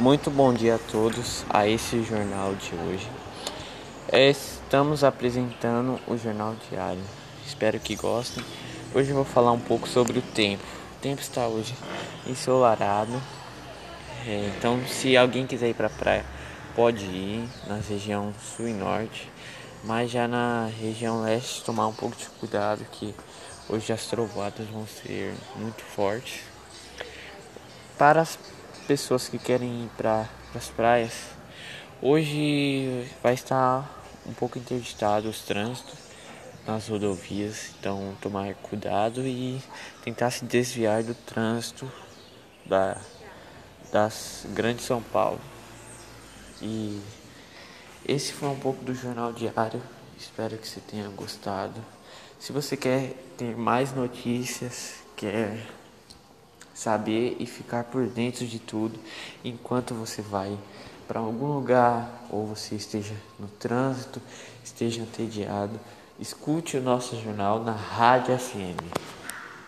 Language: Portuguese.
Muito bom dia a todos a esse jornal de hoje. Estamos apresentando o Jornal Diário. Espero que gostem. Hoje eu vou falar um pouco sobre o tempo. O tempo está hoje ensolarado. É, então, se alguém quiser ir para a praia, pode ir na região sul e norte. Mas já na região leste, tomar um pouco de cuidado que hoje as trovoadas vão ser muito fortes. Para as pessoas que querem ir para as praias, hoje vai estar um pouco interditado os trânsitos nas rodovias, então tomar cuidado e tentar se desviar do trânsito da, das grandes São Paulo. E esse foi um pouco do Jornal Diário. Espero que você tenha gostado. Se você quer ter mais notícias, quer saber e ficar por dentro de tudo enquanto você vai para algum lugar ou você esteja no trânsito, esteja entediado, escute o nosso jornal na Rádio FM.